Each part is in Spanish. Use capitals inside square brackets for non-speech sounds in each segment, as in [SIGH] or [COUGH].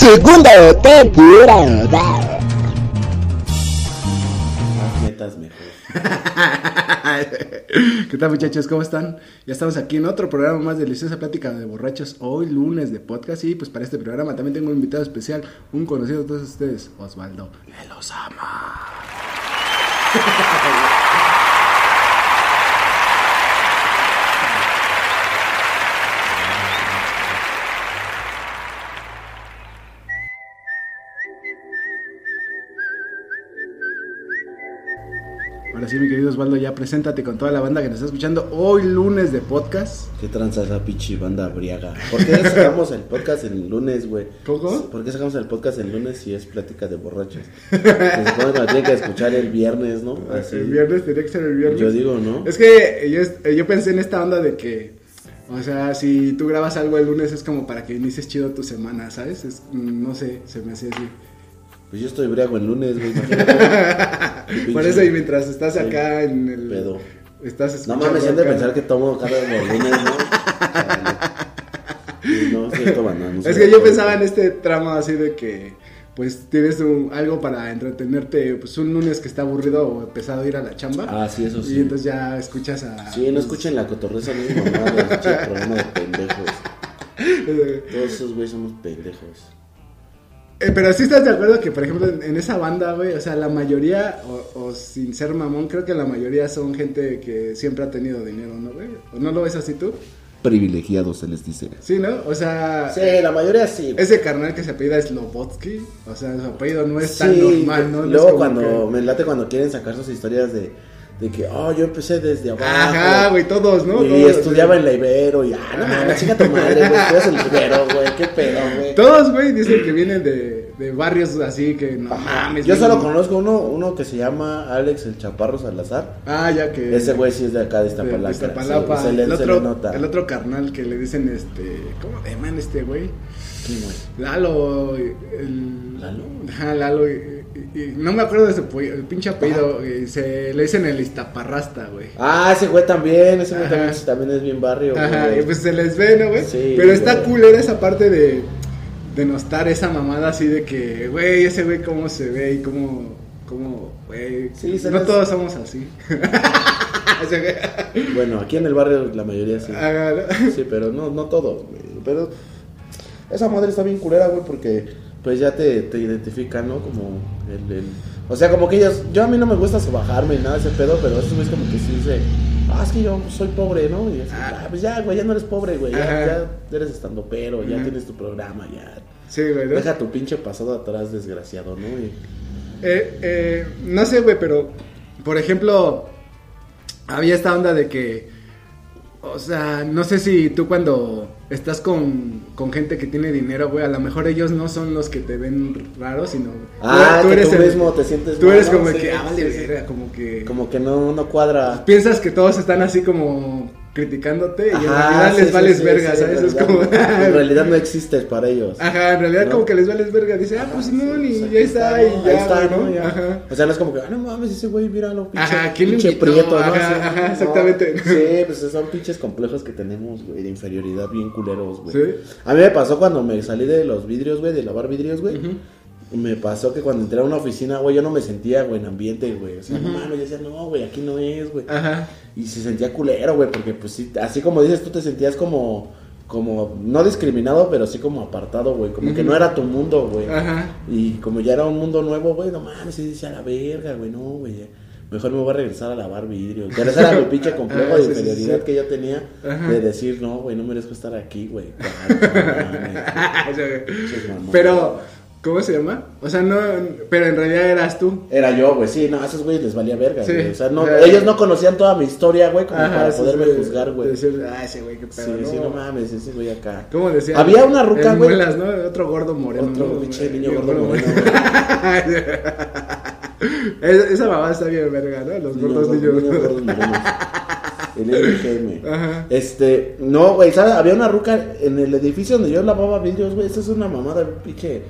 Segunda temporada. Metas. [LAUGHS] ¿Qué tal muchachos? ¿Cómo están? Ya estamos aquí en otro programa más de Deliciosa Plática de Borrachos, hoy lunes de podcast y pues para este programa también tengo un invitado especial, un conocido de todos ustedes, Osvaldo. ¡Me [LAUGHS] Ahora sí, mi querido Osvaldo, ya preséntate con toda la banda que nos está escuchando hoy lunes de podcast. ¿Qué tranza esa pinche banda briaga? ¿Por qué sacamos el podcast el lunes, güey? ¿Cómo? ¿Por qué sacamos el podcast el lunes si es plática de borrachos? Se supone que lo tiene que escuchar el viernes, ¿no? Así. El viernes tenía que ser el viernes. Yo digo, ¿no? Es que yo, yo pensé en esta onda de que, o sea, si tú grabas algo el lunes es como para que inicies chido tu semana, ¿sabes? Es, mm, no sé, se me hace así. Pues yo estoy briago el lunes, güey. [LAUGHS] Por eso, y mientras estás acá en el. Pedo. Estás No escuchando. mames, siento pensar que tomo cada [LAUGHS] lunes, ¿no? No, estoy tomando. no Es que yo pensaba en este tramo así de que, pues tienes un- algo para entretenerte, pues un lunes que está aburrido o pesado ir a la chamba. Ah, sí, eso sí. Y entonces ya escuchas a. Sí, no escuchen la cotorreza ni mi mamá, los pinches [LAUGHS] programas de pendejos. Eh, Todos esos güeyes somos pendejos. Eh, pero sí estás de acuerdo que, por ejemplo, en, en esa banda, güey, o sea, la mayoría, o, o sin ser mamón, creo que la mayoría son gente que siempre ha tenido dinero, ¿no, güey? ¿O no lo ves así tú? Privilegiados se les dice. Sí, ¿no? O sea, Sí, la mayoría sí. ese carnal que se apellida Slobotsky, o sea, su apellido no es tan normal, ¿no? Luego cuando que- me late cuando quieren sacar sus historias de, de que, oh, yo empecé desde abajo. Ajá, güey, todos, ¿no? Y Todos, estudiaba en la Ibero y, ah, no mames, chica tu madre, güey, estudias en la Ibero, güey, qué pedo, güey. Todos, güey, dicen que vienen de, de barrios así que no Ajá. mames. Yo güey. solo conozco uno, uno que se llama Alex el Chaparro Salazar. Ah, ya que. Ese güey sí es de acá, de Iztapalapa. de Iztapalapa. Sí, se le- el, se le otro, nota. el otro carnal que le dicen este. ¿Cómo le llaman este güey? ¿Quién, güey? Lalo. El... ¿Lalo? Ajá, Lalo. y- y- no me acuerdo de su el pinche apellido. y se le dicen el Iztaparrasta, güey. Ah, ese güey también, ese güey también, también es bien barrio, Ajá, y pues se les ve, ¿no, güey? Sí, Pero está güey. culera esa parte de. De nostar esa mamada así de que, güey, ese güey cómo se ve y cómo. cómo, güey. Sí, no les- todos somos así. [LAUGHS] Bueno, aquí en el barrio la mayoría sí. Ajá, ¿no? Sí, pero no, no todos, güey. Pero esa madre está bien culera, güey, porque pues ya te, te identifican, ¿no? Como el, el- O sea, como que ellos... Yo a mí no me gusta bajarme ni nada de ese pedo, pero estos güeyes como que sí dice... Ah, es que yo soy pobre, ¿no? Y así, Ah. pues ya, güey, ya no eres pobre, güey. Ya, ya eres estando pero, ya Ajá. tienes tu programa, ya. Sí, güey, ¿no? Deja tu pinche pasado atrás, desgraciado, ¿no? Y- Eh, eh, no sé, güey, pero por ejemplo, había esta onda de que, o sea, no sé si tú cuando estás con, con gente que tiene dinero, güey, a lo mejor ellos no son los que te ven raros, sino Ah, que tú el- mismo te sientes Tú eres como Sí, que, ah, vale, sí, sí. verga, como que Como que no, no cuadra. piensas que todos están así como criticándote y en realidad sí, les sí, vales sí, verga, ¿sabes? Es como... En realidad no [LAUGHS] existes para ellos. Ajá, en realidad ¿No? como que les vales verga, dice, ah, pues no, ni ya está, y ya, está, ¿no? Ya. Ajá. O sea, no es como que, ah, no mames, ese güey, míralo, pinche, Ajá, ¿quién pinche prieto, ¿no? Ajá, Así, ajá, no. exactamente. Sí, pues son pinches complejos que tenemos, güey, de inferioridad bien culeros, güey. Sí. A mí me pasó cuando me salí de los vidrios, güey, de lavar vidrios, güey. Me pasó que cuando entré a una oficina, güey, yo no me sentía, güey, en ambiente, güey. O sea, no mames, yo decía, no, güey, aquí no es, güey. Ajá. Y se sentía culero, güey, porque pues sí, así como dices, tú te sentías como, como, no discriminado, pero sí como apartado, güey, como que no era tu mundo, güey. Ajá. Y como ya era un mundo nuevo, güey, no mames, y decía, a la verga, güey, no, güey, mejor me voy a regresar a lavar vidrio. Que ese era mi pinche [LAUGHS] complejo Ah, de sí, sí, inferioridad sí. que yo tenía, Ajá. de decir, no, güey, no merezco estar aquí, güey. [LAUGHS] [LAUGHS] Mamones. Pero, ¿Cómo se llama? O sea, no, pero en realidad eras tú. Era yo, güey, sí, no, a esos güeyes les valía verga, Sí. güey. O sea, no, ellos no conocían toda mi historia, güey, como para poderme juzgar, güey. Decir, ah, ese güey, qué pedo. Sí, no. sí, no mames, ese güey acá. ¿Cómo decía? Había una ruca, güey. Muelas, ¿no? Otro gordo moreno. Otro pinche niño gordo moreno, [LAUGHS] Es- Esa mamá está bien verga, ¿no? Los gordos Niño niños. niño gordo, [LAUGHS] El LGM. Ajá. Este, no, güey, ¿sabes? Había una ruca en el edificio donde yo lavaba vidrios, güey. Esa es una mamada, pinche.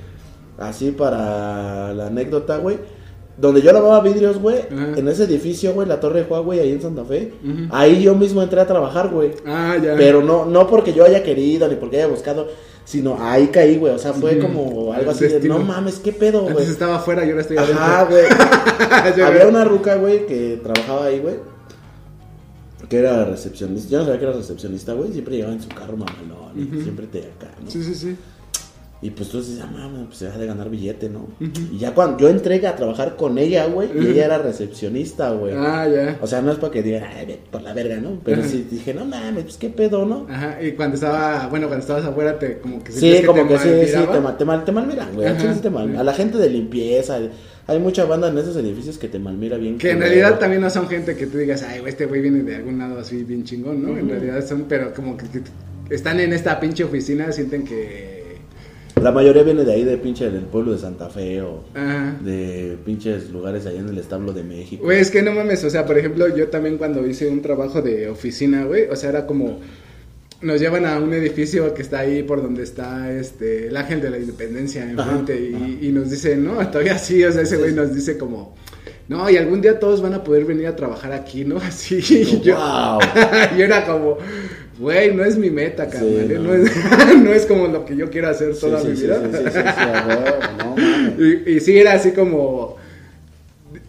Así para la anécdota, güey. Donde yo lavaba vidrios, güey. En ese edificio, güey, la Torre de Huawei, ahí en Santa Fe. Ahí yo mismo entré a trabajar, güey. Ah, ya. Pero no, no porque yo haya querido ni porque haya buscado, sino ahí caí, güey. O sea, fue como algo así de, no mames, qué pedo, güey. Antes estaba afuera y ahora estoy adentro. Ajá, güey. [LAUGHS] Había una ruca, güey, que trabajaba ahí, güey. Que era recepcionista. Yo no sabía que era recepcionista, güey. Siempre llegaba en su carro mamalón. Siempre te acá, ¿no? Sí, sí, sí. Y pues tú dices, ah, mames, pues se deja de ganar billete, ¿no? Y ya cuando yo entré a trabajar con ella, güey, y ella era recepcionista, güey. Ah, ya. O sea, no es para que digan, ay, ve por la verga, ¿no? Pero Ajá. sí dije, no mames, pues qué pedo, ¿no? Ajá, y cuando estaba, bueno, cuando estabas afuera, te como que Sí, como te que sí, sí, te, mal- te, mal, te malmiran, güey. mal- A la gente de limpieza, hay mucha banda en esos edificios que te malmira bien. Que en realidad también no son gente que tú digas, ay, güey, este güey viene de algún lado así bien chingón, ¿no? En realidad son, pero como que, que están en esta pinche oficina, sienten que... La mayoría viene de ahí, de pinche del pueblo de Santa Fe o Ajá. de pinches lugares allá en el establo de México. Güey, es que no mames, o sea, por ejemplo, yo también cuando hice un trabajo de oficina, güey, o sea, era como... Nos llevan a un edificio que está ahí por donde está este el Ángel de la Independencia enfrente Ajá, y, y nos dice, no, todavía sí, o sea, ese güey nos dice como, no, y algún día todos van a poder venir a trabajar aquí, ¿no? [LAUGHS] Así, y yo, wow. [LAUGHS] y era como, güey, no es mi meta, carnal, ¿eh? no. no. es, [LAUGHS] no es como lo que yo quiero hacer toda sí, mi sí, vida. sí, sí, sí, sí, a huevo, no. [LAUGHS] Y, y sí, era así como.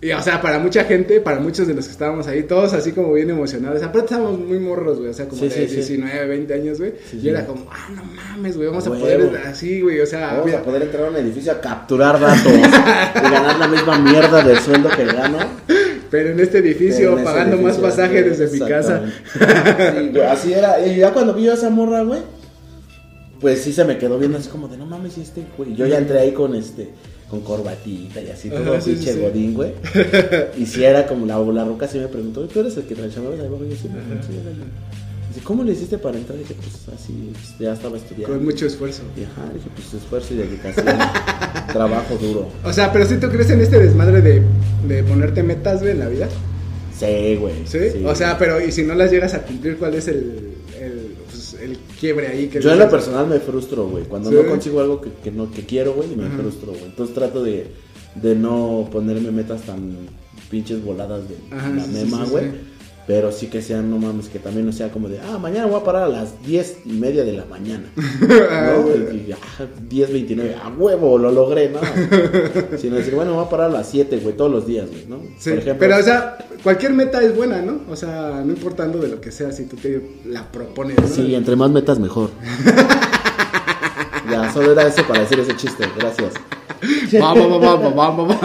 y, o sea, para mucha gente, para muchos de los que estábamos ahí, todos así como bien emocionados. Aparte, estábamos muy morros, güey. O sea, como Sí, de sí, sí. 19, 20 años, güey. Y era como, ah, no mames, güey, vamos A a poder. Así, güey. O sea, Vamos a poder entrar a un edificio a capturar datos y ganar la misma mierda del sueldo que gano. [LAUGHS] pero en este edificio, En ese pagando más pasaje desde mi casa. exactamente. Sí, güey, así era. Y ya cuando vi a esa morra, güey, pues sí se me quedó viendo así como de no mames, ¿y este, güey. Yo ya entré ahí con este, con corbatita y así, todo sí, pinche sí, godín, güey. [LAUGHS] Y si era como la, la roca, sí me preguntó, ¿tú eres el que abajo? Y yo, sí. Dice, ¿cómo le hiciste para entrar? Y dije, pues así, pues, ya estaba estudiando. Con mucho esfuerzo. Y ajá, dije, pues esfuerzo y dedicación, [LAUGHS] trabajo duro. O sea, pero si tú crees en este desmadre de, de ponerte metas, güey, en la vida. Sí, güey. ¿Sí? O sea, pero y si no las llegas a cumplir, ¿cuál es el, el, pues, el quiebre ahí? Que Yo en lo personal me frustro, güey. Cuando Sí. no consigo algo que, que no, que quiero, güey, me Ajá. frustro, güey. Entonces trato de, de no ponerme metas tan pinches voladas de la mema, güey. Pero sí que sean, no mames, que también no sea como de, ah, mañana voy a parar a las diez y media de la mañana. [LAUGHS] ¿no? Y, y, ah, 10, 29, a huevo, lo logré, ¿no? [LAUGHS] Sino decir, bueno, voy a parar a las 7, güey, todos los días, güey, ¿no? Sí, Por ejemplo, pero o sea, cualquier meta es buena, ¿no? O sea, no importando de lo que sea, si tú te la propones, ¿no? Sí, entre más metas mejor. ya, solo era eso para decir ese chiste, gracias. [LAUGHS] Vamos, vamos, vamos, vamos.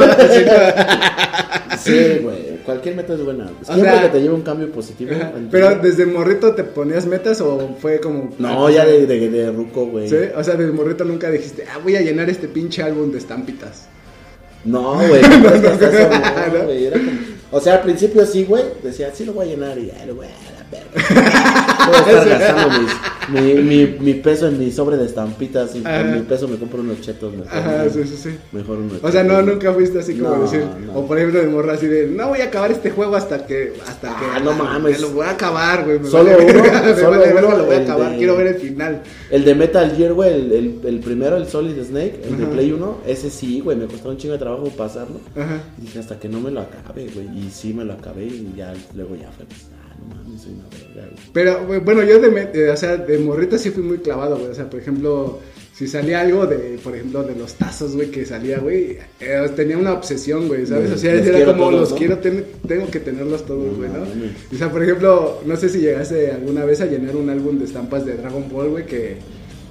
Sí, güey, cualquier meta es buena. Siempre sea- que te lleve un cambio positivo. Pero desde morrito te ponías metas o fue como. No, ya de, de, de ruco, güey. Sí, o sea, desde morrito nunca dijiste, ah, voy a llenar este pinche álbum de estampitas. No, [LAUGHS] güey, no, es que hasta eso no, O sea, al principio sí, güey, decía, sí lo voy a llenar y ya lo voy a la verga. A estar [LAUGHS] gastando mis, mi, mi, mi peso en mi sobre de estampitas y con mi peso me compro unos chetos mejor. Ajá, sí, sí, sí. Mejor unos O sea, no, nunca fuiste así como No, decir, no. o por ejemplo de morra así de, no voy a acabar este juego hasta que, hasta Ah, que, no mames. me lo voy a acabar, güey, Solo vale uno, verga, [LAUGHS] solo vale verga, uno, lo voy a acabar, de- quiero ver el final. El de Metal Gear, güey, el, el, el primero, el Solid Snake, el de. Play 1, ese sí, güey, me costó un chingo de trabajo pasarlo. Ajá. Y dije, hasta que no me lo acabe, güey. Y sí me lo acabé y ya luego ya fue, pues, ah, no mames, soy una verga, güey. Pero, bueno, yo de, de- o sea, de morrito sí fui muy clavado, güey. O sea, por ejemplo, si salía algo de, por ejemplo, de los tazos, güey, que salía, güey, eh, tenía una obsesión, güey, ¿sabes? O sea, Los era como, todos, los ¿no? quiero, ten- tengo que tenerlos todos, No güey, ¿no? mames. O sea, por ejemplo, no sé si llegaste alguna vez a llenar un álbum de estampas de Dragon Ball, güey, que...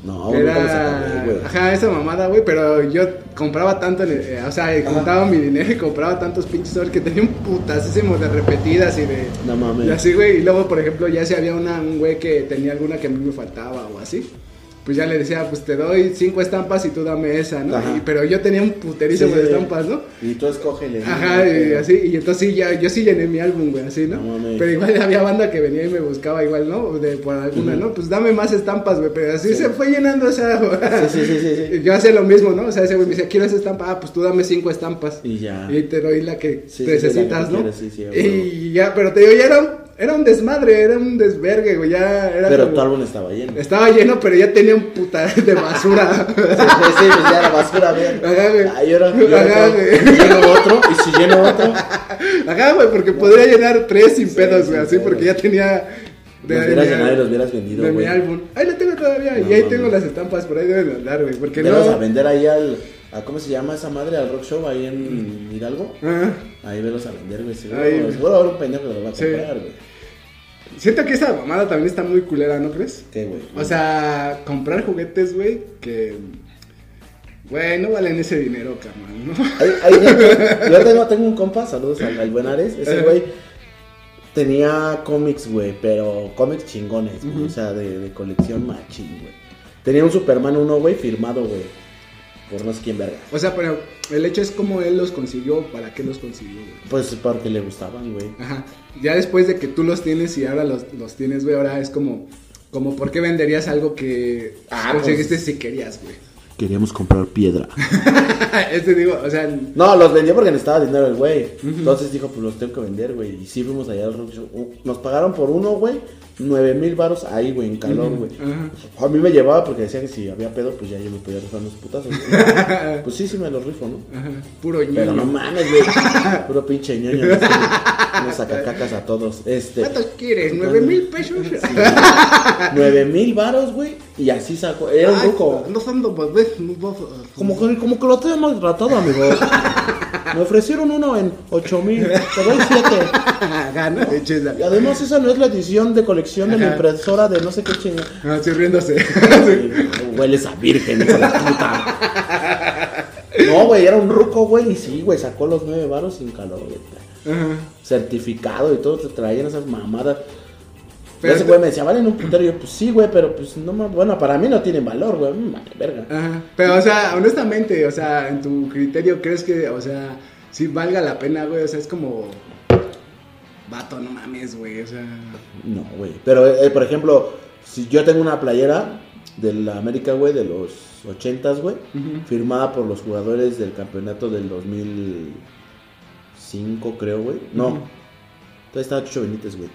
No, era, acabé, güey. ajá, esa mamada, güey, pero yo compraba tanto, el- eh, o sea, juntaba mi dinero y compraba tantos pinches sobres que tenía un putasísimo de repetidas y de... No mames. Y así, güey, y luego, por ejemplo, ya si había una, un güey que tenía alguna que a mí me faltaba o así. Pues ya le decía, pues te doy cinco estampas y tú dame esa, ¿no? Y- pero yo tenía un puterísimo Sí, de estampas, ¿no? Y tú escógele. Ajá, y Pero- así, y entonces sí, ya, yo sí llené mi álbum, güey, así, ¿no? Pero igual había banda que venía y me buscaba igual, ¿no? De, por alguna. ¿no? Pues dame más estampas, güey, pero así Sí. se fue llenando esa... [LAUGHS] Sí, sí, sí, sí. Yo hacía lo mismo, ¿no? O sea, ese güey me decía, quiero esa estampa, ah, pues tú dame cinco estampas. Y ya. Y te doy la que necesitas, ¿no? quieres, y ya, pero te digo, ya era un, era un desmadre, era un desvergue, güey, ya era Pero como- tu álbum estaba lleno. Estaba lleno, pero ya tenía un putal de basura. [LAUGHS] Sí, sí, pues ya la basura, bien. Ajá, güey. Y ahora Ajá, güey. Si lleno otro, y si lleno otro. Ajá, güey, porque podría llenar tres sin Sí, pedos, güey, así, porque ya tenía... Los hubieras llenado y los hubieras vendido, De mi güey. álbum. Ahí lo tengo todavía, No y ahí mames. tengo las estampas, por ahí deben de andar, güey, porque Te vas a no... vender ahí al. A, ¿Cómo se llama esa madre? Al rock show ahí en Hidalgo. Ajá. Ahí velos a vender, güey. Seguro, Ahí, güey. seguro va a haber un pendejo que lo va a Sí. comprar, güey. Siento que esa mamada también está muy culera, ¿no crees? ¿Qué, güey? O sea, comprar juguetes, güey, que... Güey, no valen ese dinero, carnal, ¿no? Hay gente- [LAUGHS] yo tengo, tengo un compa, saludos al, al buen Ares. Ese güey tenía cómics, güey, pero cómics chingones, güey. O sea, de, de colección machín, güey. Tenía un Superman 1, güey, firmado, güey. Por no sé quién verga. O sea, pero el hecho es cómo él los consiguió, para qué los consiguió, güey. Pues porque le gustaban, güey. Ajá. Ya después de que tú los tienes y ahora los, los tienes, güey, ahora es como, como, ¿por qué venderías algo que Ah, conseguiste pues- si querías, güey? Queríamos comprar piedra. [LAUGHS] este digo, o sea, No, los vendió porque necesitaba dinero el güey. Entonces dijo, pues los tengo que vender, güey. Y sí fuimos allá al rock show. Nos pagaron por uno, güey. Nueve mil baros ahí, güey, en calor, güey. A mí me llevaba porque decía que si había pedo, pues ya yo me podía rifar unos putazos. güey. [LAUGHS] pues sí, sí me los rifo, ¿no? Ajá, puro ñoño. Pero no mames, güey. Puro pinche ñoño. ¿no? [LAUGHS] Nos sacacacas a todos. Este. ¿Cuántos quieres? ¿Nueve mil pesos? [LAUGHS] Nueve mil varos, güey. Y así sacó. Era un ruco. No son dos no dos- Como que, como que lo tengo maltratado, amigo. Me ofrecieron uno en ocho mil. Te doy siete. Gana, Y además esa no es la edición de colección de Ajá. impresora de no sé qué chingada. Ah, estoy riéndose. [LAUGHS] Hueles a virgen, hijo de puta. [LAUGHS] No, güey, era un ruco, güey. Y sí, güey, sacó los nueve varos sin calor, güey. Ajá. Certificado y todo, te traían esas mamadas. Pero ese güey me decía, valen un putero. Y yo, pues sí, güey, pero pues no ma- Bueno, para mí no tienen valor, güey. Vale, verga. Ajá. Pero, o sea, honestamente, o sea, en tu criterio, ¿crees que, o sea, si valga la pena, güey? O sea, es como. Vato, no mames, güey. O sea. No, güey. Pero, eh, por ejemplo, si yo tengo una playera de la América, güey, de los 80s, güey, firmada por los jugadores del campeonato del 2005, creo, güey. No, todavía estaba Chucho Benítez, güey.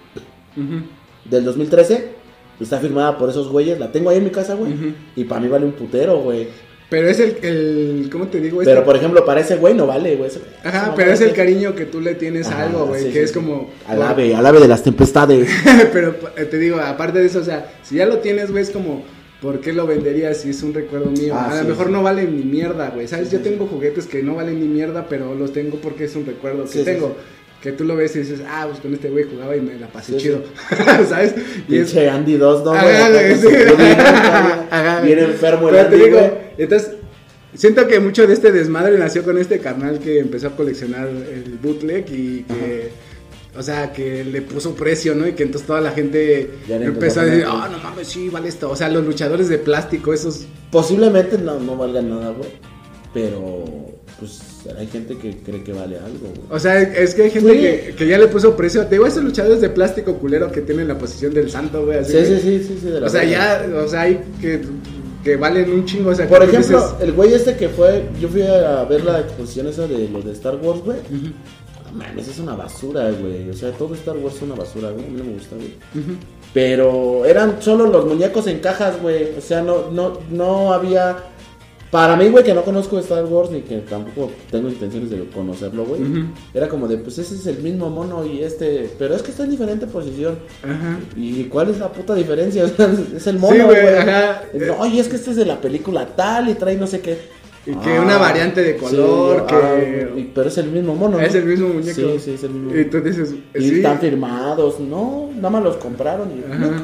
Ujú. Del 2013, está firmada por esos güeyes. La tengo ahí en mi casa, güey. Y para mí vale un putero, güey. Pero es el, el. ¿Cómo te digo? Pero, Este- por ejemplo, para ese güey no vale, güey. Ajá, pero es el cariño que tú le tienes a algo, güey. sí, que sí, es como. Al ave, al ave de las tempestades. [LAUGHS] pero eh, te digo, aparte de eso, o sea, si ya lo tienes, güey, es como. ¿Por qué lo venderías si es un recuerdo mío? Ah, a lo mejor sí. no valen ni mierda, güey. ¿Sabes? Sí, Yo tengo juguetes que no valen ni mierda, pero los tengo porque es un recuerdo que tengo. Sí. Que tú lo ves y dices, ah, pues con este güey jugaba y me la pasé Sí, chido. [LAUGHS] ¿Sabes? Y es, Pinche Andy 2, ¿no? Sí. Bien enfermo el Pero te Andy, digo, güey. entonces, siento que mucho de este desmadre nació con este carnal que empezó a coleccionar el bootleg y que, o sea, que le puso precio, ¿no? Y que entonces toda la gente empezó a decir, ah, no mames, sí, vale esto. O sea, los luchadores de plástico, esos... Posiblemente no, no valga nada, güey. Pero, pues, hay gente que cree que vale algo, güey. O sea, es que hay gente que, que ya le puso precio. Te digo, esos luchadores de plástico culero que tienen la posición del santo, güey. así, Sí, sí, sí, sí, sí, de la O sea, ya, o sea, hay que, que valen un chingo. O sea, Por ejemplo, dices, el güey este que fue, yo fui a ver la exposición esa de los de Star Wars, güey. No mames, es una basura, güey. O sea, todo Star Wars es una basura, güey. A mí no me gusta, güey. Pero eran solo los muñecos en cajas, güey. O sea, no, no, no había. Para mí, güey, que no conozco Star Wars ni que tampoco tengo intenciones de conocerlo, güey. Era como de, pues ese es el mismo mono y este. Pero es que está en diferente posición. Ajá. ¿Y cuál es la puta diferencia? [LAUGHS] Es el mono, Sí, güey, güey. ajá. No, y es que este es de la película tal y trae no sé qué. Y que una variante de color, que- ah, y- pero es el mismo mono. ¿no? Es el mismo muñeco. Sí, sí, es el mismo. Y tú dices, Y sí. están firmados. No, nada más los compraron y, Ajá.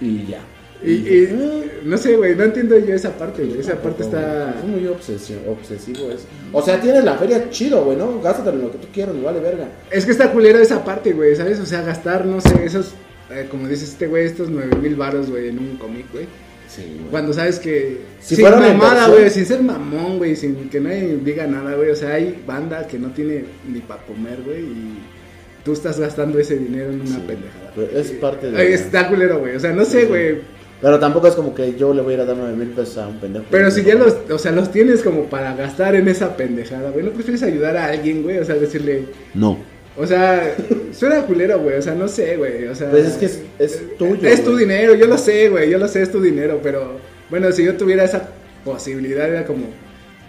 y ya. Y, y, no sé, güey, no entiendo yo esa parte, güey. Esa parte está. Es muy obsesivo, obsesivo eso. O sea, tienes la feria chido, güey, ¿no? Gástatelo en lo que tú quieras, vale verga. Es que está culera esa parte, güey, ¿sabes? O sea, gastar, no sé, esos. eh, como dices este güey, estos nueve mil baros, güey, en un cómic, güey. Sí, güey. Cuando sabes que. Si sin mamada, güey. Sin ser mamón, güey. Sin que nadie diga nada, güey. O sea, hay banda que no tiene ni para comer, güey. Y tú estás gastando ese dinero en una Sí, pendejada. güey, es parte de- Está culero, güey. O sea, no sé, Sí. Pero tampoco es como que yo le voy a ir a dar 9 mil pesos a un pendejo. Pero si ya los, o sea, los tienes como para gastar en esa pendejada, güey. ¿No prefieres ayudar a alguien, güey? O sea, decirle, No. o sea, suena culero, güey. O sea, no sé, güey. O sea, Pues es que es, es tuyo. Es tu güey. dinero, yo lo sé, güey, yo lo sé, es tu dinero, pero bueno, si yo tuviera esa posibilidad era como,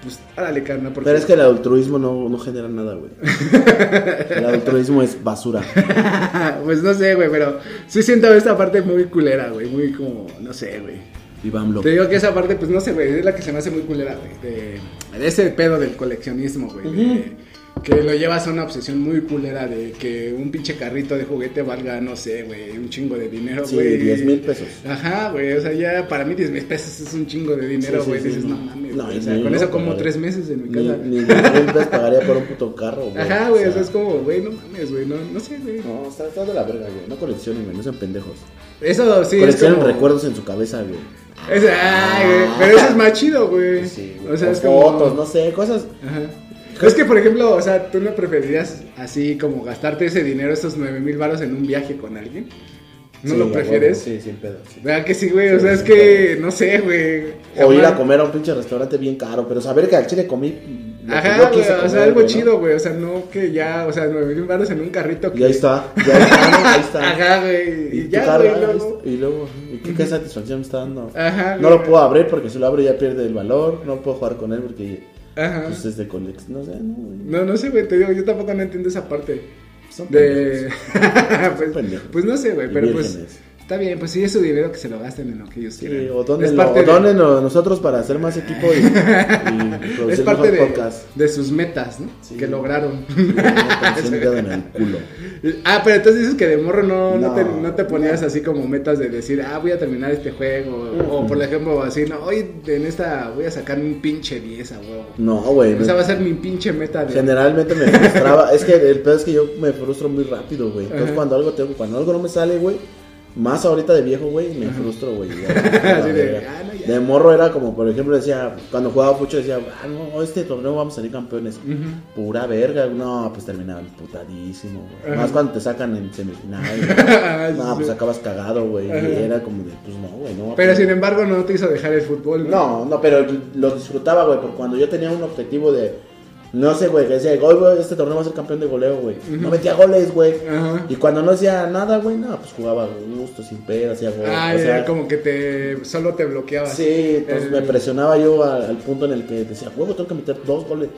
pues, árale, carnal, porque... Pero es que el altruismo no, no genera nada, güey. [LAUGHS] El altruismo es basura. [LAUGHS] pues no sé, güey, pero sí siento esta parte muy culera, güey, muy como, no sé, güey. Y vámonos. Te digo que esa parte, pues no sé, güey, es la que se me hace muy culera, güey, de, de ese pedo del coleccionismo, güey, que lo llevas a una obsesión muy culera de que un pinche carrito de juguete valga, no sé, güey, un chingo de dinero, Sí, güey. 10 mil pesos. Ajá, güey, o sea, ya para mí 10 mil pesos es un chingo de dinero, Sí, sí, güey. sí, Dices, no. no mames, No, o sea, ni con eso como tres meses en mi Ni, casa. ni 10 mil pesos pagaría por un puto carro, güey. Ajá, güey, o sea, es como, güey, no mames, güey, no, no sé, güey. No, está, está de la verga, güey. No coleccionen, güey. No sean pendejos. Eso sí es Coleccionen como... recuerdos en su cabeza, güey. Es, ay, güey, pero eso es más chido, güey. Sí, güey. o sea, es como... fotos, no sé, cosas. Ajá. Es que, por ejemplo, o sea, ¿tú no preferirías así como gastarte ese dinero, esos 9 mil baros en un viaje con alguien? ¿No Sí, lo prefieres? huevo, Sí, sin pedo. sí. ¿Verdad que sí, güey? O sea, es que, no sé, güey. O ir a comer a un pinche restaurante bien caro, pero saber que al chile comí. Ajá, güey, o sea, algo chido, güey. O sea, no que ya, o sea, 9 mil baros en un carrito. Que... Y ahí está, ya está, ahí está. Ajá, güey. Y, tu ya, güey, luego. Y luego, ¿y qué, qué satisfacción me está dando? Ajá, No lo puedo abrir porque si lo abro ya pierde el valor. No puedo jugar con él porque Ajá. pues, es de colección. No sé, no, güey. No, no sé, güey, te digo, yo tampoco no entiendo esa parte. Son De. [LAUGHS] pues, pues no sé, güey, pero pues. Está bien, pues sí es su dinero que se lo gasten en lo que ellos Sí, quieran. o parte, o de, dónenlo nosotros para hacer más equipo y, y es producir parte de, sus metas, ¿no? Sí. Que lograron. Dedo en el culo. ah, pero entonces dices que de morro no, no. No, te, no te ponías así como metas de decir, ah, voy a terminar este juego. O por ejemplo, así, no, hoy en esta voy a sacar un pinche 10 a huevo. No, güey. Esa va a ser mi pinche meta de. Generalmente me frustraba. es que el pedo es que yo me frustro muy rápido, güey. Entonces Ajá. cuando algo tengo, cuando algo no me sale, güey. Más ahorita de viejo, güey, me frustro, güey. de. De morro era como, por ejemplo, decía, cuando jugaba fucho decía, ah, no, este torneo vamos a salir campeones. Pura verga, no, pues terminaba putadísimo, güey. Más cuando te sacan en semifinal. [LAUGHS] Ah, no, pues acabas cagado, güey. Era como de, pues no, güey, no. Pero sin embargo no te hizo dejar el fútbol. no, no, pero lo disfrutaba, güey, porque cuando yo tenía un objetivo de, no sé, güey, que decía, "Hoy, güey, este torneo va a ser campeón de goleo, güey. No metía goles, güey. Ajá. Y cuando no hacía nada, güey, no, pues jugaba a gusto, sin pedo, hacía gol. Ah, o sea, como que te solo te bloqueabas. Sí, entonces El- me presionaba yo al, al punto en el que decía, huevo, tengo que meter dos goles.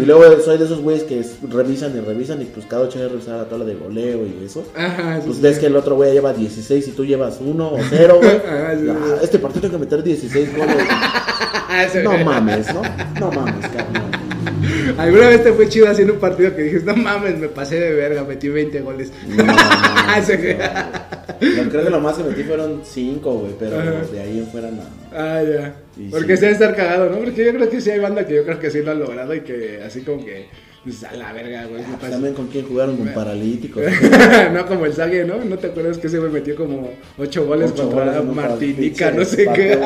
Y luego soy de esos güeyes que revisan y revisan y pues cada ocho días revisar la tabla de goleo y eso. Ajá, sí, Pues sí. ves que el otro güey lleva 16 y tú llevas 1 o 0, güey. [LAUGHS] Ah, sí, este partido tengo que meter 16 goles. [LAUGHS] No mames, ¿no? No mames, carnal. [LAUGHS] ¿Alguna vez te fue chido haciendo un partido que dijiste, no mames, me pasé de verga, metí 20 goles? No, no, [LAUGHS] no, Creo que lo más que metí fueron 5, güey, pero Ajá. de ahí en fuera nada. Ah, ya. Y Porque sí. se debe estar cagado, ¿no? Porque yo creo que sí hay banda que yo creo que sí lo han logrado y que así como que, pues, a la verga, güey. pasé. También con quién jugaron con [LAUGHS] paralíticos. no como el Sague, ¿no? ¿No te acuerdas que ese güey metió como 8 goles Ocho contra goles Martinica, no sé qué?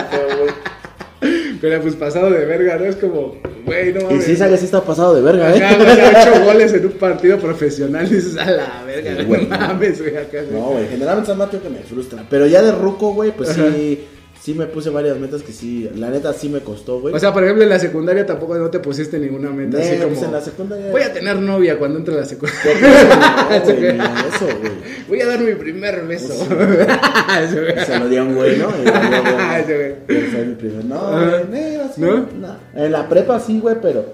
Güey. Pero pues pasado de verga, ¿no? Es como, güey, no Y mames. sí, sabes, sí está pasado de verga, Acá, ¿eh? güey, ya ocho goles en un partido profesional y dices, a la verga, Sí, güey, güey. no mames, güey, acá, güey. No, güey, generalmente son mateo que me frustra. Pero ya de ruco, güey, pues sí, sí me puse varias metas que sí, la neta sí me costó, güey. O sea, por ejemplo, en la secundaria tampoco no te pusiste ninguna meta, así pues como, en la secundaria. voy a tener novia cuando entre a la secundaria. No, [LAUGHS] güey, eso, güey. Voy a dar mi primer beso. [LAUGHS] Güey. Se lo di a un güey, ¿no? [LAUGHS] Güey, güey. Fue mi primer. No, güey, no, ¿No? En la prepa sí, güey, pero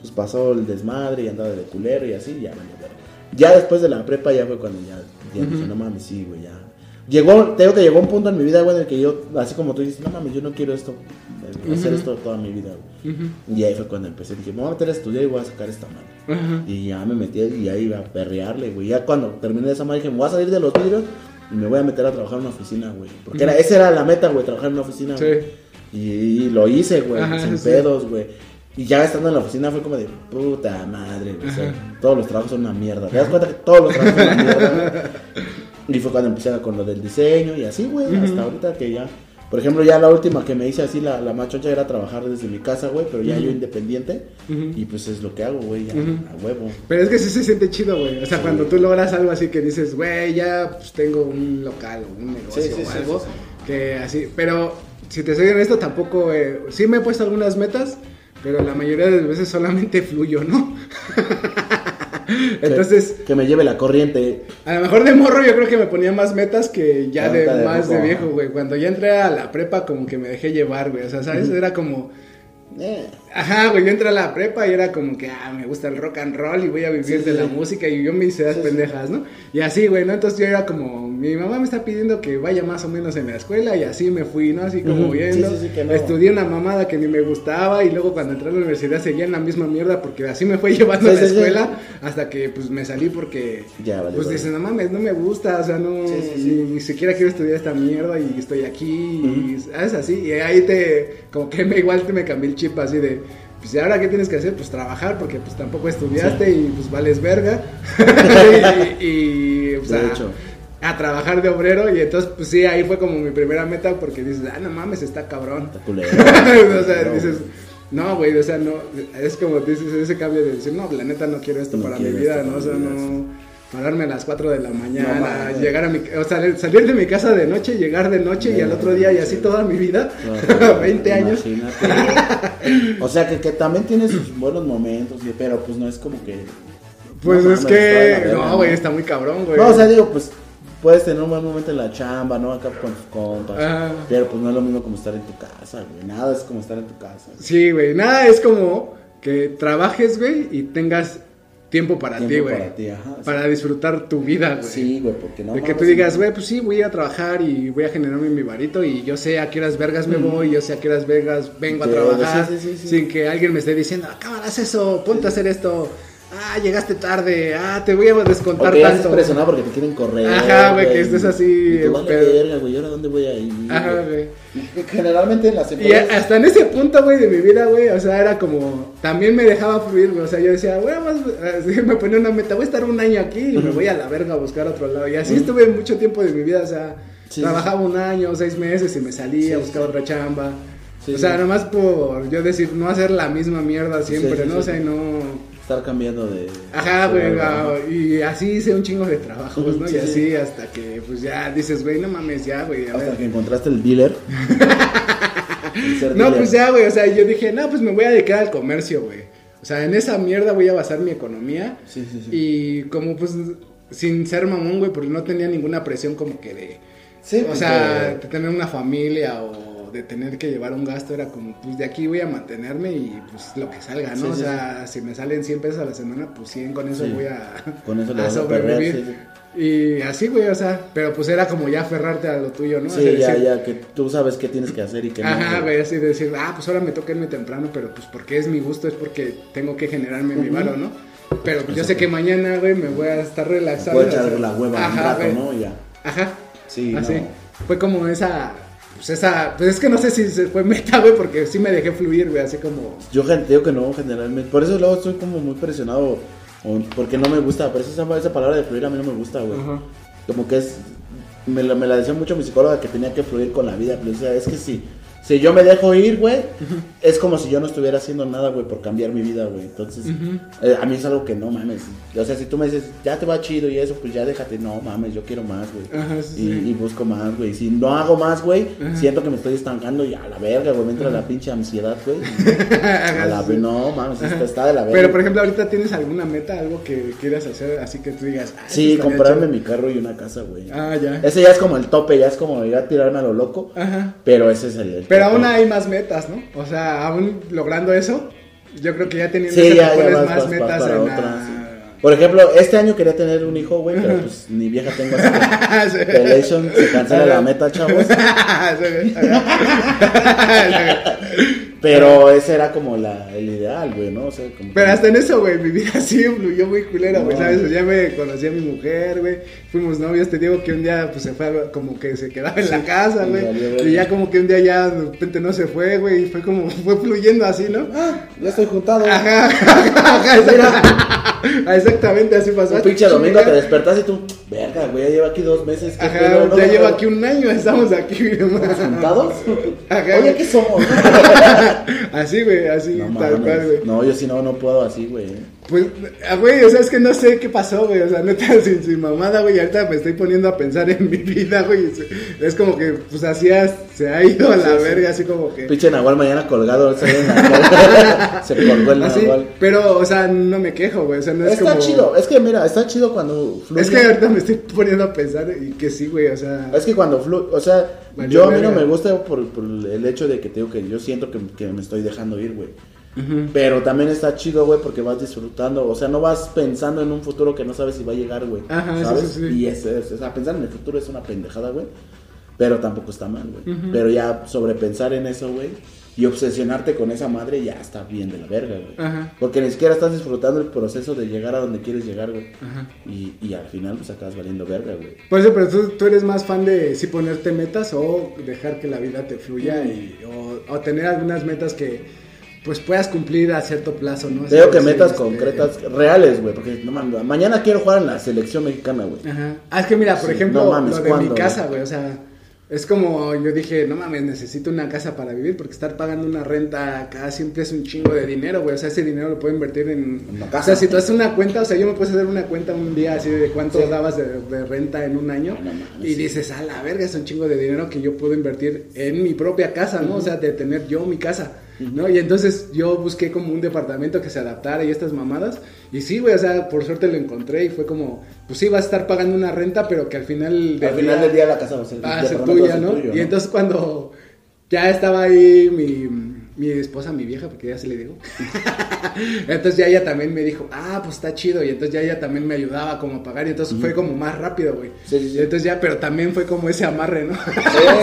pues pasó el desmadre y andaba de culero y así, ya, verga. Ya después de la prepa ya fue cuando ya, ya dije, no mames, sí, güey, ya. Llegó, te digo que llegó un punto en mi vida, güey, en el que yo, así como tú dices, no mames, yo no quiero esto, eh, hacer esto toda mi vida, güey. Y ahí fue cuando empecé, dije, me voy a meter a estudiar y voy a sacar esta madre. Y ya me metí y ahí iba a perrearle, güey. Ya cuando terminé esa madre dije, me voy a salir de los vidrios y me voy a meter a trabajar en una oficina, güey. Porque era, esa era la meta, güey, trabajar en una oficina, Sí. güey. Y, y lo hice, güey, Ajá, sin sí. pedos, güey. Y ya estando en la oficina fue como de puta madre, güey. o sea, Ajá. todos los trabajos son una mierda. ¿Te das cuenta que todos los trabajos son una mierda? güey? [LAUGHS] Y fue cuando empecé con lo del diseño y así, güey. Hasta ahorita que ya Por ejemplo, ya la última que me hice así, la, la machocha era trabajar desde mi casa, güey, pero ya yo independiente. Ujú. Y pues es lo que hago, güey, ya, Ujú. a huevo. Pero es que sí se siente chido, güey. O sea, cuando tú logras algo así que dices, güey, ya pues, tengo un local o un negocio Sí, sí, o sí, algo. sí, sí. Que así. Pero si te soy honesto, tampoco. eh, sí me he puesto algunas metas, pero la mayoría de las veces solamente [LAUGHS] fluyo, ¿no? [LAUGHS] Entonces, Que, que me lleve la corriente. a lo mejor de morro yo creo que me ponía más metas que ya de más de viejo, güey. Cuando ya entré a la prepa, como que me dejé llevar, güey. O sea, ¿sabes? Era como. Eh, Ajá, güey, yo entré a la prepa y era como que, ah, me gusta el rock and roll y voy a vivir Sí, de sí, la música y yo me hice las Sí, pendejas, ¿no? Y así, güey, ¿no? Entonces yo era como, mi mamá me está pidiendo que vaya más o menos en la escuela y así me fui, ¿no? Así como viendo, no. estudié una mamada que ni me gustaba y luego cuando entré a la universidad seguía en la misma mierda porque así me fue [LAUGHS] llevando a la escuela hasta que pues me salí porque, Ya, vale, pues vale. dices, no mames, no me gusta, o sea, no, ni siquiera quiero estudiar esta mierda y estoy aquí y es así, y ahí te, como que me, igual te me cambié el chip así de, pues ¿y ahora qué tienes que hacer? Pues trabajar porque pues tampoco estudiaste y pues vales verga [LAUGHS] [LAUGHS] y, y, hecho. a trabajar de obrero y entonces pues sí, ahí fue como mi primera meta porque dices, ah, no mames, está cabrón. Está culero. [LAUGHS] o sea, Pero, dices, no, güey, o sea, no, es como dices ese cambio de decir, no, la neta no quiero esto No para quiero mi vida, ¿no? O sea, no pararme a las 4 de la mañana, No llegar a mi, o sea, salir de mi casa de noche, llegar de noche y al otro día y así toda mi vida, 20 [LAUGHS] años. O sea, que, que también tiene sus buenos momentos, pero pues no es como que... Pues no es que, no, güey, está muy cabrón, güey. No, o sea, digo, pues puedes tener un buen momento en la chamba, ¿no? Acá con tus compas. Pero pues no es lo mismo como estar en tu casa, güey. Nada es como estar en tu casa. Sí, güey, nada es como que trabajes, güey, y tengas tiempo para ti, güey. para ti, ajá, sí. Para disfrutar tu vida, güey. Sí, güey, porque no. de que tú digas, güey, pues sí, voy a trabajar y voy a generarme mi varito y yo sé a qué horas vergas me voy, yo sé a qué horas vergas vengo a trabajar, sí, sí, sin que alguien me esté diciendo, cámara, haz eso, ponte a hacer esto, ah, llegaste tarde, ah, te voy a descontar estés tanto. presionado porque te quieren correr. Ajá, güey, que estés así, Y vale, verga, güey, ¿y ahora dónde voy a ir? Ajá, güey. Y Generalmente en las Y empresas. hasta en ese punto, güey, de mi vida, güey, o sea, era como, también me dejaba fluir, güey, o sea, yo decía, güey, me ponía una meta, voy a estar un año aquí y me voy a la verga a buscar otro lado. Y así estuve mucho tiempo de mi vida, o sea, Sí, trabajaba un año, seis meses y me salía, Sí, buscaba sí. otra chamba. Sí, o sea, sí. nomás por yo decir, no hacer la misma mierda siempre, Sí, sí, ¿no? sí. O sea, y no... Estar cambiando de. Ajá, güey, y así hice un chingo de trabajos, ¿no? Sí, y sí. así hasta que, pues ya dices, güey, no mames, ya, güey, Hasta ver. que encontraste el dealer. [LAUGHS] El No, dealer. pues ya, güey, o sea, yo dije, no, pues me voy a dedicar al comercio, güey. O sea, en esa mierda voy a basar mi economía. Sí, sí, sí. Y como pues, sin ser mamón, güey, porque no tenía ninguna presión como que de... Sí, o sea, de tener una familia o de tener que llevar un gasto, era como, pues de aquí voy a mantenerme y pues lo que salga, ¿no? Sí, o sí, sea, si me salen 100 pesos a la semana, pues 100 con eso Sí. voy a, Con eso a vas a sobrevivir. sí, Y así, güey, o sea, pero pues era como ya aferrarte a lo tuyo, ¿no? Sí, Así ya, decir, ya, que tú sabes qué tienes que hacer y qué no. Ajá, güey, así de decir, ah, pues ahora me toca irme temprano, pero pues porque es mi gusto, es porque tengo que generarme mi varo, ¿no? Pero pues yo sé que mañana, güey, me voy a estar relaxado. Puedes echar hacer- la hueva un Ajá, rato, güey. ¿no? Ya. Ajá. Sí, así. no. Fue como esa, pues esa, pues es que no sé si se fue meta, güey, porque sí me dejé fluir, güey, así como... Yo digo que no, generalmente. Por eso luego estoy como muy presionado. o- Porque no me gusta. Pero esa, esa palabra de fluir a mí no me gusta, güey. Como que es. Me, la- me la decía mucho mi psicóloga que tenía que fluir con la vida. Pero es que si, si yo me dejo ir, güey, es como si yo no estuviera haciendo nada, güey, por cambiar mi vida, güey. Entonces, eh, a mí es algo que no mames. O sea, si tú me dices, ya te va chido y eso, pues ya déjate. No mames, yo quiero más, güey. Ajá, sí, y, sí. y busco más, güey. Si no hago más, güey, siento que me estoy estancando y a la verga, güey. Me entra la pinche ansiedad, güey. [LAUGHS] a la Sí. no, mames, está, está de la verga. Pero por ejemplo, ahorita tienes alguna meta, algo que quieras hacer, así que tú digas, ah, Sí, comprarme mi carro y una casa, güey. Ah, ya. Ese ya es como el tope, ya es como ir a tirarme a lo loco. Ajá. Pero ese es el. el Pero aún hay más metas, ¿no? O sea, aún logrando eso, yo creo que ya teniendo Sí, ya, vas, más vas- metas para en otra. la... sí. Por ejemplo, este año quería tener un hijo, güey, pero pues ni vieja tengo así que [LAUGHS] se cancela la meta, chavos. [LAUGHS] [LAUGHS] Pero ese era como la, el ideal, güey, ¿no? O sea, como Pero que- hasta en eso, güey, mi vida [LAUGHS] sí fluyó muy culera, güey, No. ¿sabes? Ya me conocí a mi mujer, güey, fuimos novios, te digo que un día, pues, se fue, como que se quedaba en la casa, güey, y ya como que un día ya, de repente no se fue, güey, y fue como, [LAUGHS] fue fluyendo así, ¿no? Ah, ya estoy juntado. Ajá, [LAUGHS] ajá, ajá, exactamente, exactamente así pasó. Un pinche domingo te despertas y tú, verga, güey, ya lleva aquí dos meses. ¿qué Ajá, pedo? No, ya no, lleva no. aquí un año, [LAUGHS] estamos aquí, mi hermano. ¿Juntados? Ajá. Oye, ¿qué somos? [LAUGHS] Así, güey, así, No, tal cual, güey. no, yo sí no, no puedo así, güey. Pues, ah, güey, o sea, es que no sé qué pasó, güey. O sea, neta, [LAUGHS] sin, sin mamada, güey. Ahorita me estoy poniendo a pensar en mi vida, güey. Es, como que, pues así has- se ha ido a la Sí, sí. verga, así como que. Pinche Nahual mañana colgado, se. [LAUGHS] Se colgó el Así, Nahual. pero, o sea, no me quejo, güey. O sea, no es Está como. chido, es que mira, está chido cuando fluye. Es que ahorita me estoy poniendo a pensar y que sí, güey. O sea, Es que cuando fluye, o sea, yo a mí no me gusta por, por el hecho de que te digo que yo siento que, que me estoy dejando ir, güey. Pero también está chido, güey, porque vas disfrutando, o sea, no vas pensando en un futuro que no sabes si va a llegar, güey. Ajá, ¿sabes? sí, sí. Y es, es- o sea, pensar en el futuro es una pendejada, güey. Pero tampoco está mal, güey. Pero ya sobrepensar en eso, güey, y obsesionarte con esa madre ya está bien de la verga, güey. Ajá. Porque ni siquiera estás disfrutando el proceso de llegar a donde quieres llegar, güey. Ajá. Y, y al final, pues acabas valiendo verga, güey. Por eso, pero tú, tú eres más fan de sí ponerte metas o dejar que la vida te fluya y, o, o tener algunas metas que pues puedas cumplir a cierto plazo, ¿no? Veo que metas este, concretas, reales, güey, porque no mames, mañana quiero jugar en la selección mexicana, güey. Ajá. Ah, es que mira, por Sí, ejemplo, no mames, lo de ¿cuándo, mi casa, güey? o sea, es como yo dije, no mames, necesito una casa para vivir porque estar pagando una renta acá siempre es un chingo de dinero, güey, o sea, ese dinero lo puedo invertir en... En una O casa. sea, si tú haces una cuenta, o sea, yo me puedo hacer una cuenta un día así de cuánto Sí. dabas de, de renta en un año Ah, no mames, y dices, a la verga, es un chingo de dinero que yo puedo invertir en mi propia casa, ¿no? O sea, de tener yo mi casa. ¿No? Y entonces yo busqué como un departamento que se adaptara y estas mamadas. Y sí, güey, o sea, por suerte lo encontré y fue como, pues sí, vas a estar pagando una renta, pero que al final Al final del día la casa va a ser, va a el ser departamento va tuya, ¿no? Y entonces cuando ya estaba ahí mi, mi esposa, mi vieja, porque ya se le digo. [LAUGHS] entonces ya ella también me dijo, ah, pues está chido. Y entonces ya ella también me ayudaba como a pagar. Y entonces fue como más rápido, güey. Sí, sí, entonces ya, pero también fue como ese amarre, ¿no?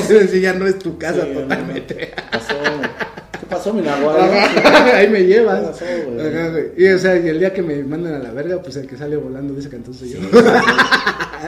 Sí, sí, [LAUGHS] ya no es tu casa no, totalmente. ¿Qué pasó? ¿Qué pasó, mi Nahual? Ajá, Ahí me llevas. ¿Qué pasó, güey? Ajá, güey. Y o sea, y el día que me mandan a la verga, pues el que sale volando ese cantón soy yo. [LAUGHS]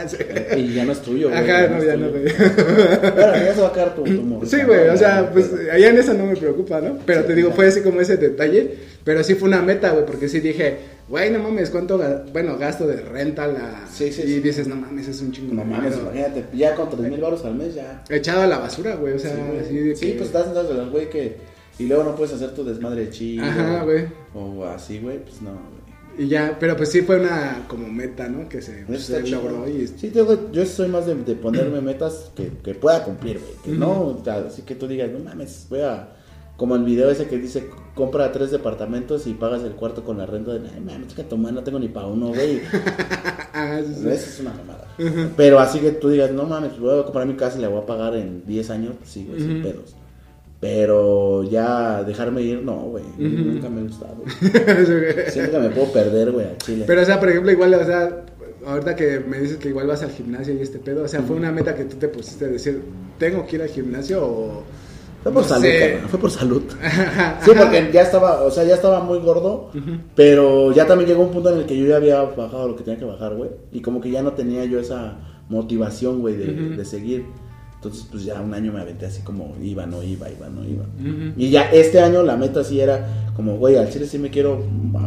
Sí. Y ya no es tuyo, güey. Ajá, no, ya no, güey. Ya se va a quedar tu, tu morrita, Sí, güey, o sea, pues allá en eso no me preocupa, ¿no? Pero Sí, te digo, fue así como ese detalle, pero sí fue una meta, güey, porque sí dije, güey, no mames, ¿cuánto, bueno, gasto de renta la... Sí, sí, Y dices, no mames, es un chingo No mames, dinero. imagínate, ya con 3 mil baros al mes ya. Echado a la basura, güey, o sea, así de Sí, que- pues estás entonces los güey que. Y luego no puedes hacer tu desmadre chido. Ajá, güey. O así, güey, pues no, güey. Y ya, pero pues sí fue una como meta, ¿no? Que se, logró y... Sí, te digo, yo soy más de, de ponerme metas que, que pueda cumplir, güey. Que no, así que tú digas, no mames, voy a. Como el video ese que dice, compra tres departamentos y pagas el cuarto con la renta de. Ay, mames, que tomar, no tengo ni para uno, güey. [LAUGHS] Ah, sí, Eso es una mamada. Pero así que tú digas, no mames, voy a comprar mi casa y la voy a pagar en 10 años, pues sí, güey, sin pedos. Pero ya dejarme ir, no, güey. Nunca me ha gustado. [LAUGHS] Siento que me puedo perder, güey, a Chile. Pero, o sea, por ejemplo, igual, o sea, ahorita que me dices que igual vas al gimnasio y este pedo, o sea, fue una meta que tú te pusiste a decir, ¿tengo que ir al gimnasio o...? Fue por no salud, cabrón, fue por salud. [LAUGHS] Sí, porque ya estaba, o sea, ya estaba muy gordo, pero ya también llegó un punto en el que yo ya había bajado lo que tenía que bajar, güey. Y como que ya no tenía yo esa motivación, güey, de, de seguir. Entonces, pues ya un año me aventé así como iba, no iba, iba, no iba. Y ya este año la meta sí era como, güey, al chile sí me quiero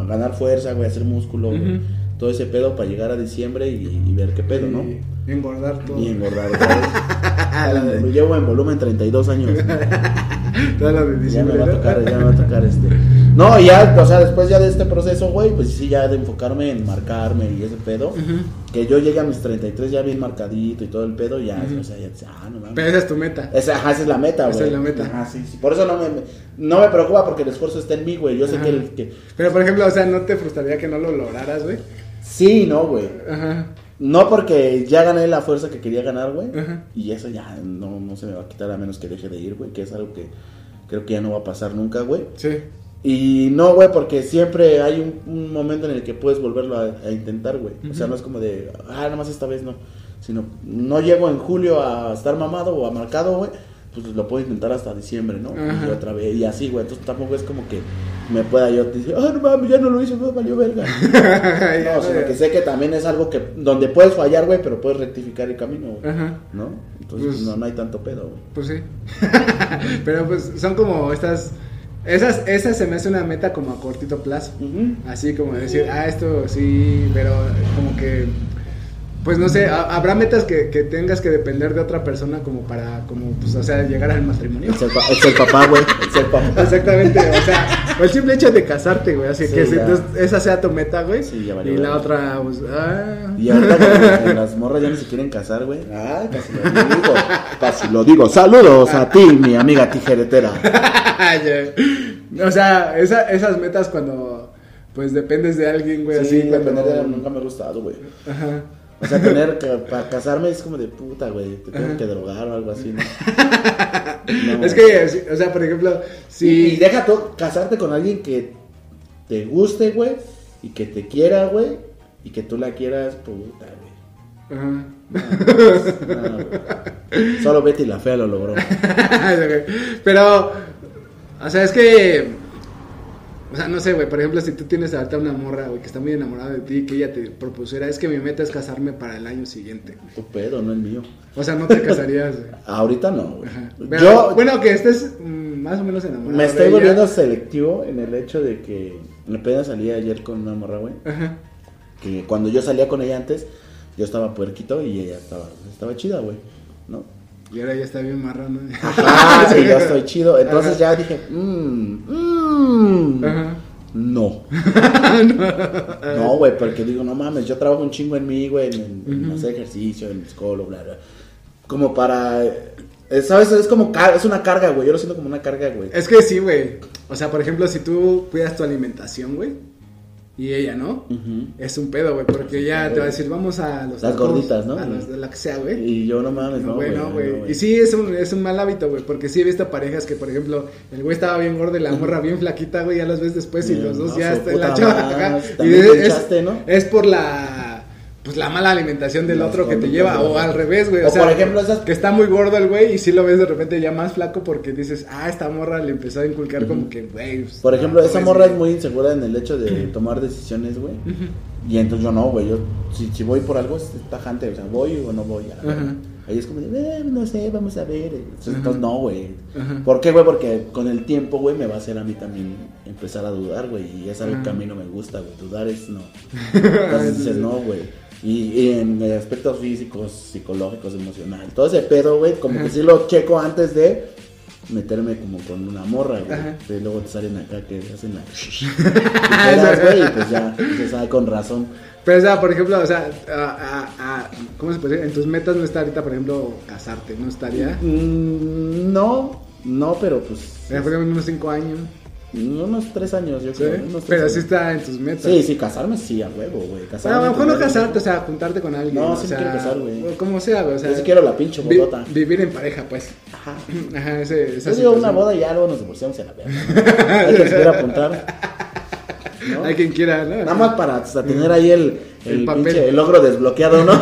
ganar fuerza, güey, hacer músculo, güey. Todo ese pedo para llegar a diciembre y, y ver qué pedo, ¿no? Y engordar todo. Y engordar vez. [LAUGHS] Lo llevo en volumen 32 años. [LAUGHS] Toda la Ya bendición. me va a tocar, ya me va a tocar este. No, y ya, o sea, después ya de este proceso, güey, pues sí, ya de enfocarme en marcarme y ese pedo. Que yo llegue a mis 33 ya bien marcadito y todo el pedo, ya, o sea, ya, ah, no mames. Pero esa es tu meta. Esa, ajá, esa es la meta, güey. Esa es la meta. Ajá, sí, sí. Por eso no me, no me preocupa porque el esfuerzo está en mí, güey. Yo sé Ajá. que, el, que. Pero, por ejemplo, o sea, ¿no te frustraría que no lo lograras, güey? Sí, no, güey. Ajá. No porque ya gané la fuerza que quería ganar, güey. Y eso ya no, no se me va a quitar a menos que deje de ir, güey. Que es algo que creo que ya no va a pasar nunca, güey. Sí. Y no, güey, porque siempre hay un, un momento en el que puedes volverlo a, a intentar, güey. O sea, no es como de, ah, nada más esta vez no. Sino, no llego en julio a estar mamado o a marcado, güey. Pues lo puedo intentar hasta diciembre, ¿no? Ajá. Y otra vez, y así, güey. Entonces tampoco es como que me pueda yo decir, ah, no mames, ya no lo hice, me valió verga. [LAUGHS] No, sino que sé que también es algo que, donde puedes fallar, güey, pero puedes rectificar el camino, güey. Ajá. ¿No? Entonces, Pues- no, no hay tanto pedo, güey. Pues sí. [LAUGHS] Pero pues son como estas. Esas, esas se me hace una meta como a cortito plazo. Así como decir, ah, esto sí, pero como que. Pues no sé, ha- habrá metas que, que tengas que depender de otra persona como para, como, pues, o sea, llegar al matrimonio. El pa- el papá, güey. El ser papá. Exactamente, o sea, el simple hecho de casarte, güey, así Sí, que si entonces esa sea tu meta, güey, Sí, ya valió, y la otra, pues, ah, Y ahorita que las morras ya ni se quieren casar, güey. Ay, casi lo digo. Casi lo digo. Saludos a ti, mi amiga tijeretera. [LAUGHS] O sea, esa, esas metas cuando, pues, dependes de alguien, güey, Sí, así, cuando, depender de- nunca me ha gustado, güey. Ajá. O sea, tener [LAUGHS] que, para casarme es como de puta, güey. Te tengo Ajá. que drogar o algo así, ¿no? [LAUGHS] No. Es que, o sea, por ejemplo, Y, y si... deja tú casarte con alguien que te guste, güey. Y que te quiera, güey. Y que tú la quieras, puta, güey. Ajá. No, güey. Solo Betty la fea lo logró. [LAUGHS] Pero, o sea, es que, o sea, no sé, güey, por ejemplo, si tú tienes ahorita una morra, güey, que está muy enamorada de ti y que ella te propusiera, es que mi meta es casarme para el año siguiente. Tu pedo, no el mío. O sea, no te casarías, güey. [LAUGHS] Ahorita no, güey. Pero, Yo bueno, que estés mm, más o menos enamorado. me estoy volviendo selectivo en el hecho de que apenas salí ayer con una morra, güey. Ajá. Que cuando yo salía con ella antes, yo estaba puerquito y ella estaba, estaba chida, güey. ¿No? Y ahora ya está bien marrón, ¿no? Ah, sí, yo estoy chido. Entonces Ajá. ya dije, mmm, mmm, Ajá. no. [LAUGHS] no, güey, porque digo, no mames, yo trabajo un chingo en mí, güey, en, en hacer ejercicio, en el psicólogo, bla, bla. Como para, eh, ¿sabes? Es como, es una carga, güey, yo lo siento como una carga, güey. Es que sí, güey. O sea, por ejemplo, si tú cuidas tu alimentación, güey, y ella, ¿no? Es un pedo, güey, porque ella te va a decir, vamos a los Las tacos, gorditas, ¿no? A los la que sea, güey. Y yo, no mames, No, no, güey, güey. no, y sí, es un, es un mal hábito, güey, porque sí he visto parejas que, por ejemplo, el güey estaba bien gordo y la morra bien flaquita, güey, ya los ves después y Bien, los dos no, ya están en la chava. Y es, ¿no? es por la, pues la mala alimentación del otro que te lleva, o al revés, güey. O por ejemplo, esas- Que está muy gordo el güey y sí lo ves de repente ya más flaco porque dices, ah, esta morra le empezó a inculcar como que, güey. pues, Por ejemplo, esa morra es muy insegura en el hecho de tomar decisiones, güey. Y entonces yo no, güey. Yo, si, si voy por algo, es tajante. O sea, voy o no voy. Ahí es como de, eh, no sé, vamos a ver. Entonces, no, güey. ¿Por qué, güey? Porque con el tiempo, güey, me va a hacer a mí también empezar a dudar, güey. Y es algo que a mí no me gusta, güey. Dudar es no. [LAUGHS] Entonces dices, no, güey. Y, en aspectos físicos, psicológicos, emocionales, todo ese pedo, güey, como que Ajá. sí lo checo antes de meterme como con una morra, güey. Y luego te salen acá que hacen la... [LAUGHS] güey, y pues ya, dices, ay, con razón. Pero, o sea, por ejemplo, o sea, a- a- a- ¿cómo se puede decir? En tus metas no está ahorita, por ejemplo, casarte, ¿no estaría? Mm, no, no, pero pues... A lo mejor en unos cinco años. Unos tres años, yo ¿sí? creo. unos Pero años. sí está en tus metas. Sí, sí, casarme sí, a huevo, güey. A lo mejor no casarte, o sea, juntarte con alguien. No, sí me quiero casar, güey. Como sea, güey. O sea, Yo sí quiero la pinche vi- bodota. vivir en pareja, pues. Ajá. [CLEARS THROAT] Ajá, ese, esa Yo digo una boda y ya luego nos divorciamos en la verga. Hay se quiera apuntar. [LAUGHS] ¿no? Hay quien quiera, ¿no? Nada más para hasta tener ahí el, el, El papel. pinche- el logro desbloqueado, ¿no? [LAUGHS]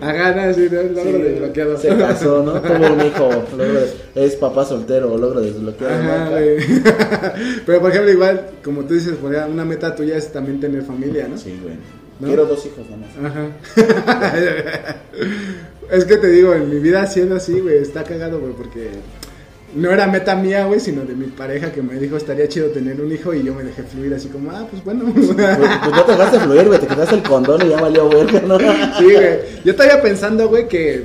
Ajá, sí, no, logro Sí, desbloqueado. Se casó, ¿no? Tuvo un hijo. logro es papá soltero, logro desbloqueado. ¿no? Ajá, güey. [LAUGHS] Pero, por ejemplo, igual, como tú dices, una meta tuya es también tener familia, ¿no? Sí, güey. ¿No? Quiero dos hijos nada más. Ajá. [LAUGHS] es que te digo, en mi vida siendo así, güey, está cagado, güey, porque no era meta mía, güey, sino de mi pareja que me dijo estaría chido tener un hijo y yo me dejé fluir así como, ah, pues bueno. Pues, pues no te dejaste fluir, güey. Te quitaste el condón y ya valió verga, ¿no? sí, güey. Yo estaba pensando, güey, que,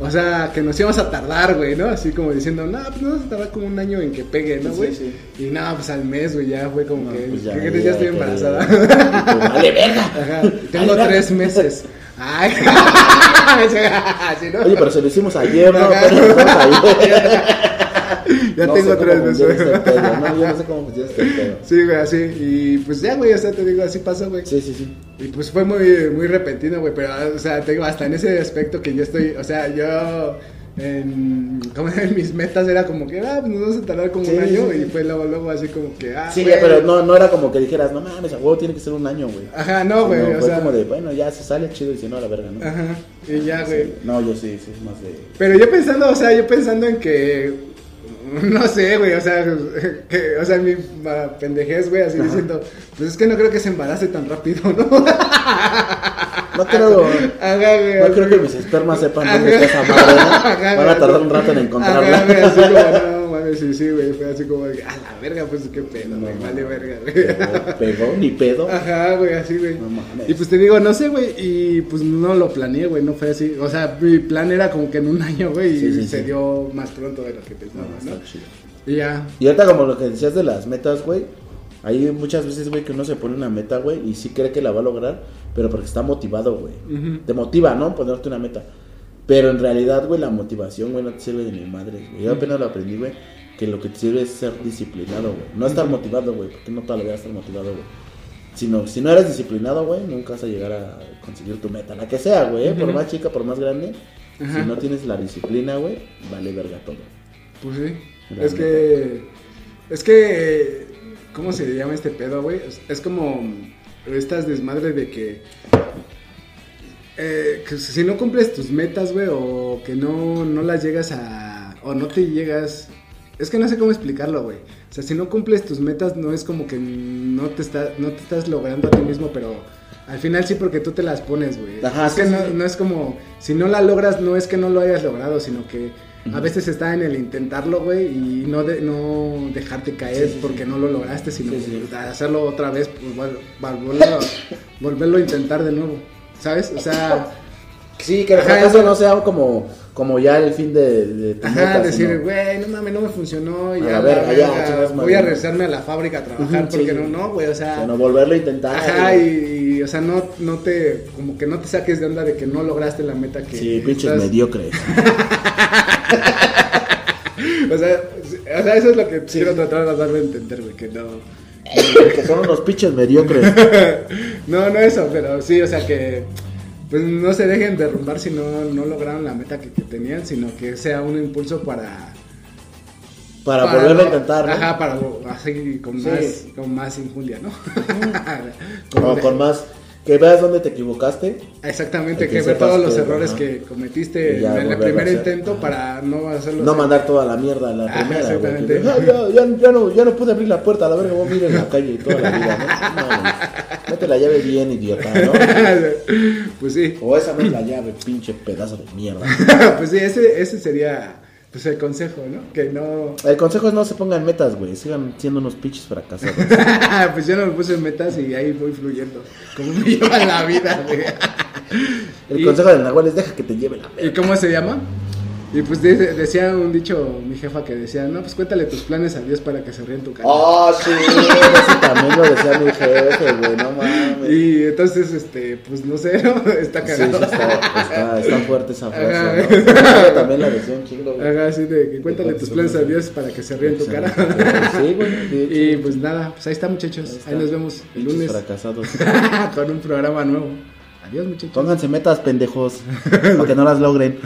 o sea, que nos íbamos a tardar, güey, ¿no? Así como diciendo, no, pues nos vamos a tardar como un año en que pegue, ¿no, Sí, güey? sí. Y nada, pues al mes, güey, ya fue como No, que, pues ¿qué crees? Ya estoy embarazada. Pues vale, verga. Ajá, tengo tres verga. meses. Ay, [LAUGHS] [LAUGHS] ¿no? Oye, pero se lo hicimos ayer, ¿no? Ajá. Pero ayer. [LAUGHS] Ya No tengo tres meses. este ¿no? Yo no sé cómo funciona este [LAUGHS] pedo. Sí, güey, así. Y pues ya, güey, o sea, te digo, así pasó, güey. Sí, sí, sí. Y pues fue muy, muy repentino, güey. Pero, o sea, te digo, hasta en ese aspecto que yo estoy, o sea, yo. En, como [LAUGHS] en mis metas era como que, ah, pues nos vamos a tardar como Sí, un año. sí, sí. Y fue luego, luego así como que, ah, Sí, güey. pero no, no era como que dijeras, no mames, a huevo tiene que ser un año, güey. Ajá, no, güey, o fue sea. como de, bueno, ya se sale chido y si no, la verga, ¿no? Ajá, y ya, güey. No, yo sí, sí, es más de. Pero yo pensando, o sea, yo pensando en que. [LAUGHS] No sé, güey, o sea, [LAUGHS] que, o sea, mi pendejez, güey, así Ajá. diciendo, pues es que no creo que se embarace tan rápido, ¿no? No creo, [LAUGHS] Ajá, güey. no creo que mis espermas sepan Ajá. dónde está esa madre, ¿no? Ajá, Van a güey. tardar un rato en Ajá, güey, encontrarla. así como, no, mames. sí, sí, güey. Fue así como, de, a la verga, pues qué pedo, güey. No, Vale, no. verga, güey. Pegó, ni pedo. Ajá, güey, así, güey. No mames. y pues te digo, no sé, güey, y pues no lo planeé, güey, no fue así. O sea, mi plan era como que en un año, güey, y Sí, se sí. dio más pronto de lo que No, pensaba, está ¿no? chido. Y ya. Y ahorita como lo que decías de las metas, güey. Hay muchas veces, güey, que uno se pone una meta, güey, y sí cree que la va a lograr, pero porque está motivado, güey. Te motiva, ¿no? Ponerte una meta. Pero en realidad, güey, la motivación, güey, no te sirve de ni madre, güey. Yo apenas lo aprendí, güey, que lo que te sirve es ser disciplinado, güey. No estar motivado, güey, porque no toda la vida estar motivado, güey. Sino, si no eres disciplinado, güey, nunca vas a llegar a conseguir tu meta, la que sea, güey, ¿eh? por más chica, por más grande. Si no tienes la disciplina, güey, vale verga todo. Pues sí. Es que. Es que. ¿Cómo se llama este pedo, güey? Es, como. Estas desmadres de que. eh, que si no cumples tus metas, güey, o que no, no las llegas a. O no te llegas. Es que no sé cómo explicarlo, güey. O sea, si no cumples tus metas, no es como que no te, está, no te estás logrando a ti mismo, pero al final sí porque tú te las pones, güey. Ajá, es sí, que sí, no, no es como, si no la logras, no es que no lo hayas logrado, sino que a veces está en el intentarlo, güey, y no, de, no dejarte caer Sí, porque no lo lograste, sino hacerlo otra vez, pues vol- vol- volverlo, volverlo a intentar de nuevo, ¿sabes? O sea, Sí, que el fracaso eso- no sea como, como ya el fin de, de tu ajá, meta, decir, güey, no mames, no me funcionó, A ya, ya, verga, chingas voy a regresarme a la fábrica a trabajar, [LAUGHS] porque sí. no, no, güey, o sea... Sino volverlo a intentar. Ajá, y, y, o sea, no, no te, como que no te saques de onda de que no lograste la meta que Sí, pinches estás- mediocres. [LAUGHS] O sea, o sea, eso es lo que quiero tratar de darme a entender, güey, que no... que son unos pinches mediocres. [LAUGHS] No, no eso, pero sí, o sea que pues no se dejen derrumbar si no, no lograron la meta que, que tenían, sino que sea un impulso para... Para, volverlo no- a intentar, ¿no? Ajá, para así con, Sí. más, con más injundia, ¿no? [LAUGHS] O Como de- con más. Que veas dónde te equivocaste. Exactamente, que que todos los que- errores ajá. que cometiste ya en el primer intento para no hacerlo No así. mandar toda la mierda a la Ajá, primera, exactamente. "Ah, ya, ya, ya no, ya no pude abrir la puerta, a la verga, voy a ir en la calle y toda la vida, ¿no? No, güey. Mete la llave bien, idiota, ¿no? [LAUGHS] pues sí, O esa no es la llave, pinche pedazo de mierda. [LAUGHS] pues sí, ese, ese sería pues el consejo, ¿no? Que no... El consejo es no se pongan metas, güey. Sigan siendo unos pinches fracasados. [LAUGHS] pues yo no me puse metas y ahí voy fluyendo. Como me [LAUGHS] lleva la vida, güey. El Y- consejo del Nahual es deja que te lleve la ¿Y cómo se llama? Y pues decía un dicho mi jefa que decía, no, pues cuéntale tus planes a Dios para que se ríe en tu cara. Oh, sí, [LAUGHS] ese también lo decía mi jefe, güey, no mames. Y entonces, este, pues no sé, [LAUGHS] ¿no? Está Sí, sí, cagado. está, está, está fuerte esa frase, Ajá. ¿no? Jefe [LAUGHS] también la decía un chingo, güey. Haga así de que cuéntale tus planes a Dios para que se ríe en tu cara. Sí, güey. Y pues nada, pues ahí está muchachos. Ahí está. Ahí nos vemos el lunes fracasados. con un programa nuevo. Adiós muchachos. Pónganse metas, pendejos, para que no las logren.